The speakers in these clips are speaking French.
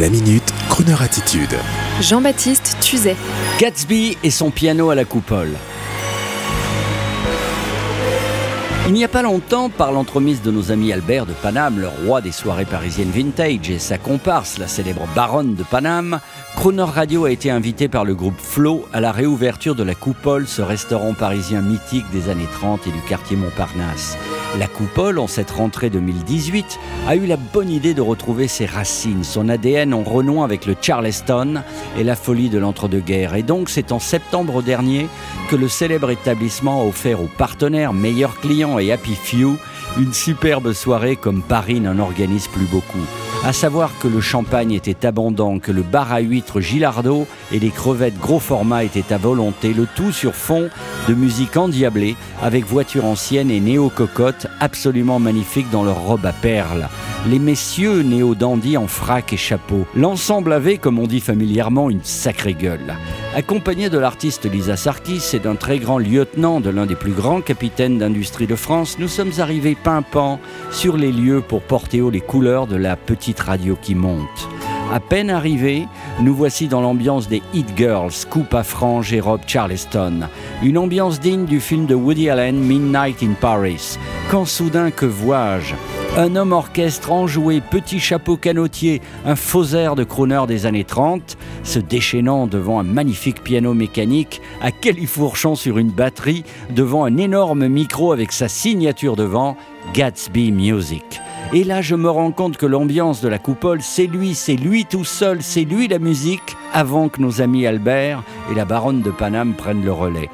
La minute, Kroneur attitude. Jean-Baptiste Tuzet. Gatsby et son piano à la coupole. Il n'y a pas longtemps, par l'entremise de nos amis Albert de Paname, le roi des soirées parisiennes vintage, et sa comparse, la célèbre baronne de Paname, Croner Radio a été invité par le groupe Flo à la réouverture de la Coupole, ce restaurant parisien mythique des années 30 et du quartier Montparnasse. La Coupole, en cette rentrée 2018, a eu la bonne idée de retrouver ses racines, son ADN en renouant avec le Charleston et la folie de l'entre-deux-guerres. Et donc, c'est en septembre dernier que le célèbre établissement a offert aux partenaires, meilleurs clients et Happy Few une superbe soirée comme Paris n'en organise plus beaucoup. À savoir que le champagne était abondant, que le bar à huîtres Gilardo et les crevettes gros format étaient à volonté, le tout sur fond de musique endiablée avec voitures anciennes et néo-cocottes absolument magnifiques dans leurs robes à perles les messieurs néo-dandy en frac et chapeau. L'ensemble avait, comme on dit familièrement, une sacrée gueule. Accompagné de l'artiste Lisa Sarkis et d'un très grand lieutenant de l'un des plus grands capitaines d'industrie de France, nous sommes arrivés pimpant sur les lieux pour porter haut les couleurs de la petite radio qui monte. À peine arrivés, nous voici dans l'ambiance des Hit Girls, coupe à franges et robe Charleston. Une ambiance digne du film de Woody Allen, Midnight in Paris. Quand soudain, que vois-je? Un homme orchestre enjoué, petit chapeau canotier, un faux air de crooner des années 30, se déchaînant devant un magnifique piano mécanique, à califourchant sur une batterie, devant un énorme micro avec sa signature devant, Gatsby Music. Et là, je me rends compte que l'ambiance de la coupole, c'est lui, c'est lui tout seul, c'est lui la musique, avant que nos amis Albert et la baronne de Paname prennent le relais.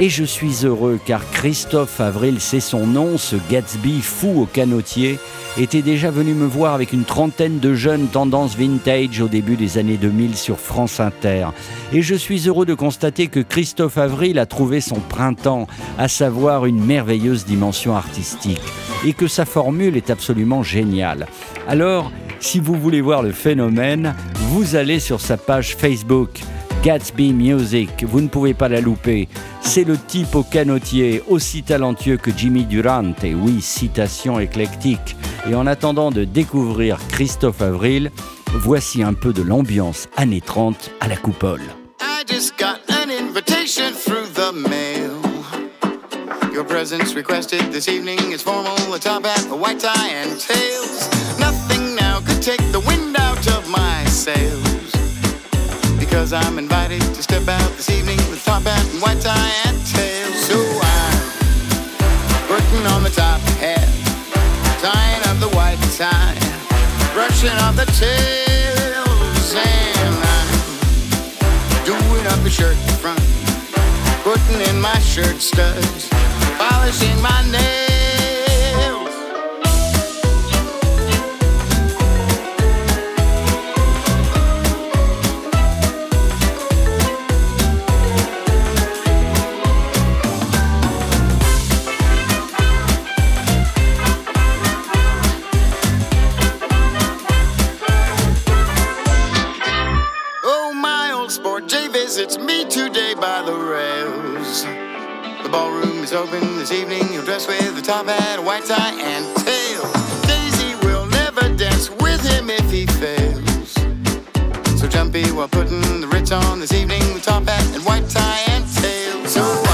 Et je suis heureux car Christophe Avril, c'est son nom, ce Gatsby fou au canotier, était déjà venu me voir avec une trentaine de jeunes tendances vintage au début des années 2000 sur France Inter. Et je suis heureux de constater que Christophe Avril a trouvé son printemps, à savoir une merveilleuse dimension artistique et que sa formule est absolument géniale. Alors, si vous voulez voir le phénomène, vous allez sur sa page Facebook. Gatsby Music, vous ne pouvez pas la louper. C'est le type au canotier, aussi talentueux que Jimmy Durant, et oui, citation éclectique. Et en attendant de découvrir Christophe Avril, voici un peu de l'ambiance années 30 à la coupole. Your presence requested this evening is formal, a top hat, a white tie, and tails. Nothing now could take the wind out of my sails. Because I'm invited to step out this evening with top hat and white tie and tails. So I'm putting on the top hat, tying up the white tie, brushing off the tails, and I'm doing up the shirt front, putting in my shirt studs polishing my nails. Rails. The ballroom is open this evening. You'll dress with a top hat, a white tie, and tails. Daisy will never dance with him if he fails. So jumpy while putting the Ritz on this evening with top hat and white tie and tails. So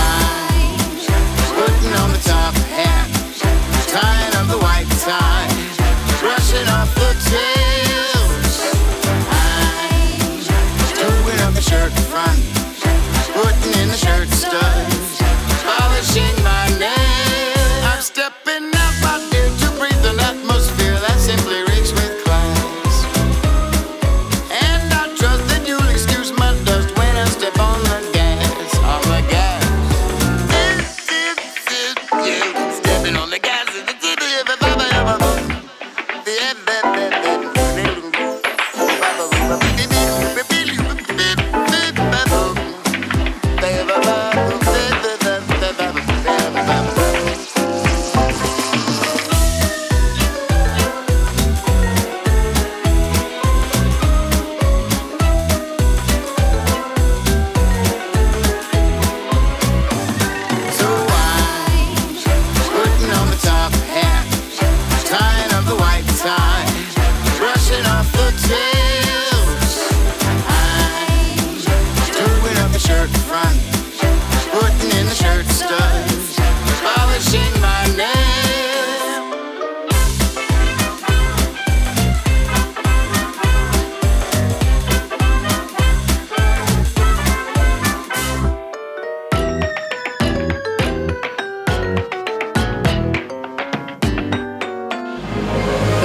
love.